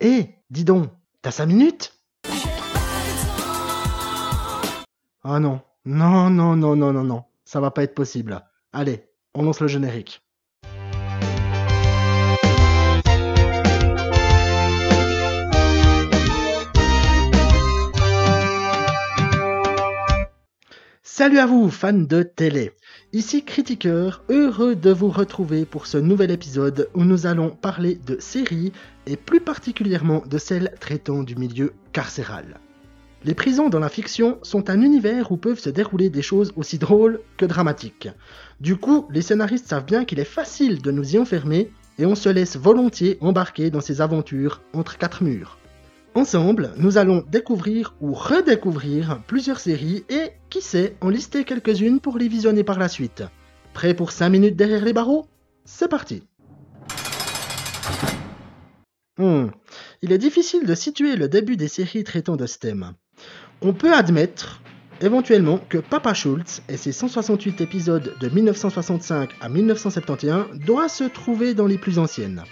Hé, dis donc, t'as cinq minutes? Ah non, non, non, non, non, non, non, ça va pas être possible. Allez, on lance le générique. Salut à vous, fans de télé. Ici Critiqueur, heureux de vous retrouver pour ce nouvel épisode où nous allons parler de séries et plus particulièrement de celles traitant du milieu carcéral. Les prisons dans la fiction sont un univers où peuvent se dérouler des choses aussi drôles que dramatiques. Du coup, les scénaristes savent bien qu'il est facile de nous y enfermer et on se laisse volontiers embarquer dans ces aventures entre quatre murs. Ensemble, nous allons découvrir ou redécouvrir plusieurs séries et, qui sait, en lister quelques-unes pour les visionner par la suite. Prêt pour 5 minutes derrière les barreaux? C'est parti Hmm, Il est difficile de situer le début des séries traitant de ce thème. On peut admettre, éventuellement, que Papa Schultz et ses 168 épisodes de 1965 à 1971 doivent se trouver dans les plus anciennes.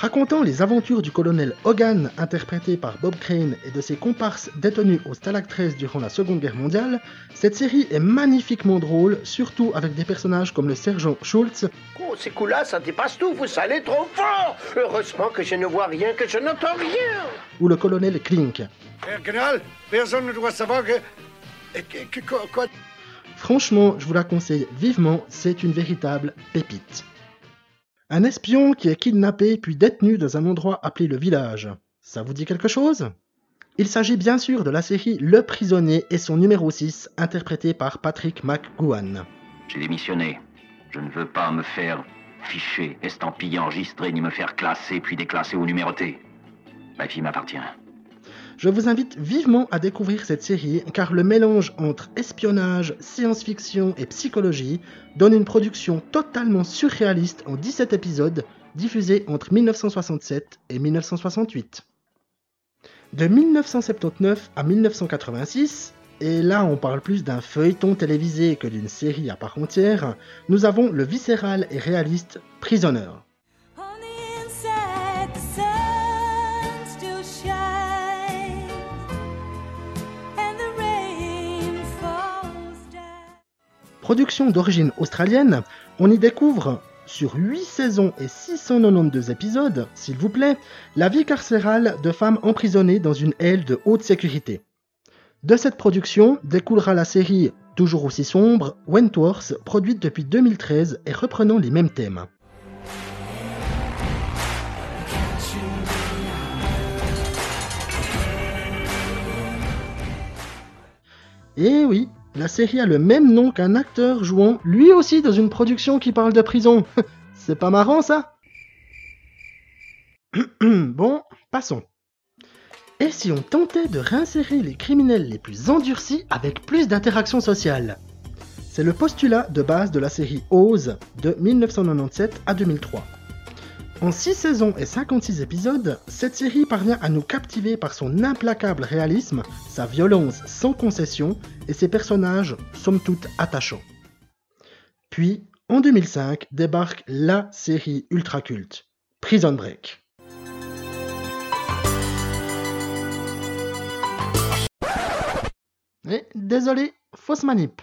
Racontant les aventures du colonel Hogan, interprété par Bob Crane, et de ses comparses détenus au Stalag 13 durant la Seconde Guerre mondiale, cette série est magnifiquement drôle, surtout avec des personnages comme le sergent Schultz Oh, ces coups-là, ça dépasse tout, vous allez trop fort Heureusement que je ne vois rien, que je n'entends rien ou le colonel Klink. Herr General, personne ne doit savoir que... que, que- quoi, quoi Franchement, je vous la conseille vivement, c'est une véritable pépite. Un espion qui est kidnappé puis détenu dans un endroit appelé le village. Ça vous dit quelque chose? Il s'agit bien sûr de la série Le Prisonnier et son numéro 6, interprété par Patrick McGowan. J'ai démissionné. Je ne veux pas me faire ficher, estampiller, enregistrer, ni me faire classer puis déclasser ou numéroter. Ma fille m'appartient. Je vous invite vivement à découvrir cette série car le mélange entre espionnage, science-fiction et psychologie donne une production totalement surréaliste en 17 épisodes diffusés entre 1967 et 1968. De 1979 à 1986, et là on parle plus d'un feuilleton télévisé que d'une série à part entière, nous avons le viscéral et réaliste Prisoner. Production d'origine australienne, on y découvre, sur 8 saisons et 692 épisodes, s'il vous plaît, la vie carcérale de femmes emprisonnées dans une aile de haute sécurité. De cette production découlera la série, toujours aussi sombre, Wentworth, produite depuis 2013 et reprenant les mêmes thèmes. Et oui, la série a le même nom qu'un acteur jouant lui aussi dans une production qui parle de prison. C'est pas marrant ça? Bon, passons. Et si on tentait de réinsérer les criminels les plus endurcis avec plus d'interaction sociale C'est le postulat de base de la série Oz de 1997 à 2003. En 6 saisons et 56 épisodes, cette série parvient à nous captiver par son implacable réalisme, sa violence sans concession et ses personnages somme toute attachants. Puis, en 2005, débarque la série ultra culte, Prison Break. Et désolé, fausse manip.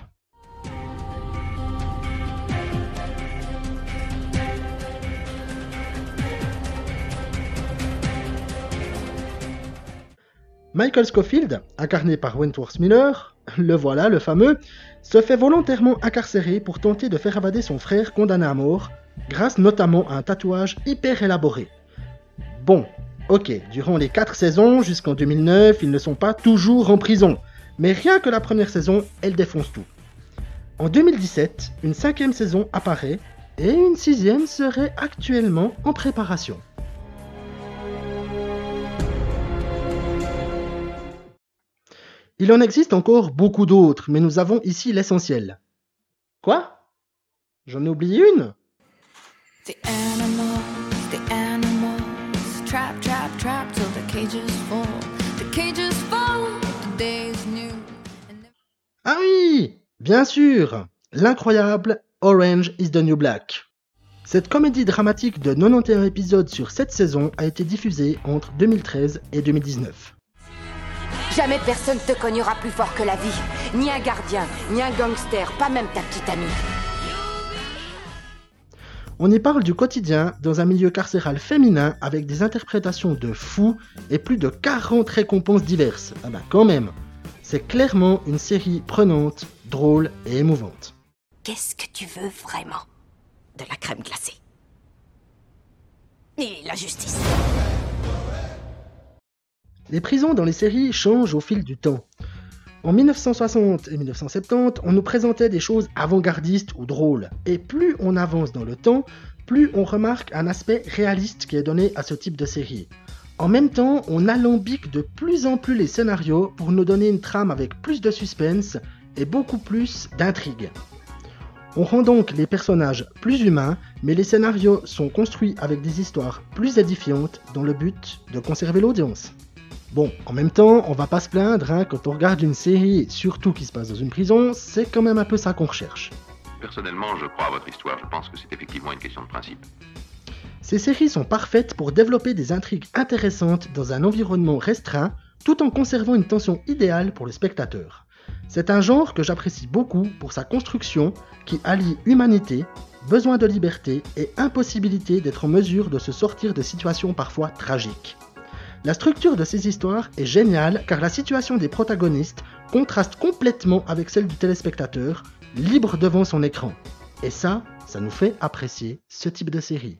Michael Scofield, incarné par Wentworth Miller, le voilà, le fameux, se fait volontairement incarcérer pour tenter de faire avader son frère condamné à mort, grâce notamment à un tatouage hyper élaboré. Bon, ok, durant les 4 saisons jusqu'en 2009, ils ne sont pas toujours en prison, mais rien que la première saison, elle défonce tout. En 2017, une cinquième saison apparaît et une sixième serait actuellement en préparation. Il en existe encore beaucoup d'autres, mais nous avons ici l'essentiel. Quoi? J'en ai oublié une? The animals, the animals, trap, trap, trap till the cages fall. The cages fall, the day is new. And the- Ah oui Bien sûr L'incroyable Orange is the New Black. Cette comédie dramatique de 91 épisodes sur 7 saisons a été diffusée entre 2013 et 2019. Jamais personne te cognera plus fort que la vie. Ni un gardien, ni un gangster, pas même ta petite amie. On y parle du quotidien dans un milieu carcéral féminin avec des interprétations de fous et plus de 40 récompenses diverses. Ah bah quand même C'est clairement une série prenante, drôle et émouvante. Qu'est-ce que tu veux vraiment? De la crème glacée. Et la justice. Les prisons dans les séries changent au fil du temps. En 1960 et 1970, on nous présentait des choses avant-gardistes ou drôles. Et plus on avance dans le temps, plus on remarque un aspect réaliste qui est donné à ce type de série. En même temps, on alambique de plus en plus les scénarios pour nous donner une trame avec plus de suspense et beaucoup plus d'intrigue. On rend donc les personnages plus humains, mais les scénarios sont construits avec des histoires plus édifiantes dans le but de conserver l'audience. Bon, en même temps, on va pas se plaindre, hein, quand on regarde une série, surtout qui se passe dans une prison, c'est quand même un peu ça qu'on recherche. Personnellement, je crois à votre histoire. Je pense que c'est effectivement une question de principe. Ces séries sont parfaites pour développer des intrigues intéressantes dans un environnement restreint, tout en conservant une tension idéale pour le spectateur. C'est un genre que j'apprécie beaucoup pour sa construction qui allie humanité, besoin de liberté et impossibilité d'être en mesure de se sortir de situations parfois tragiques. La structure de ces histoires est géniale car la situation des protagonistes contraste complètement avec celle du téléspectateur, libre devant son écran. Et ça, ça nous fait apprécier ce type de série.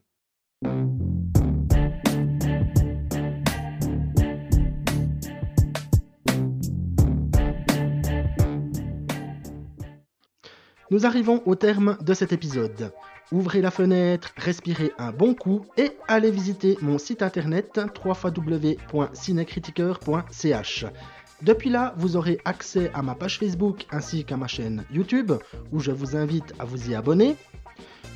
Nous arrivons au terme de cet épisode. Ouvrez la fenêtre, respirez un bon coup et allez visiter mon site internet www.cinecritiqueur.ch. Depuis là, vous aurez accès à ma page Facebook ainsi qu'à ma chaîne YouTube où je vous invite à vous y abonner.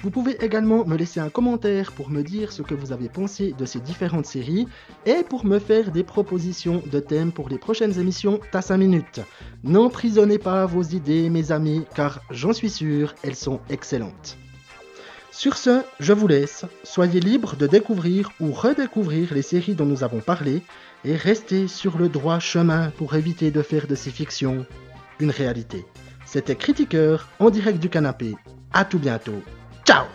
Vous pouvez également me laisser un commentaire pour me dire ce que vous avez pensé de ces différentes séries et pour me faire des propositions de thèmes pour les prochaines émissions TAS 5 minutes. N'emprisonnez pas vos idées, mes amis, car j'en suis sûr, elles sont excellentes. Sur ce, je vous laisse. Soyez libres de découvrir ou redécouvrir les séries dont nous avons parlé et restez sur le droit chemin pour éviter de faire de ces fictions une réalité. C'était Critiqueur en direct du canapé. À tout bientôt. Ciao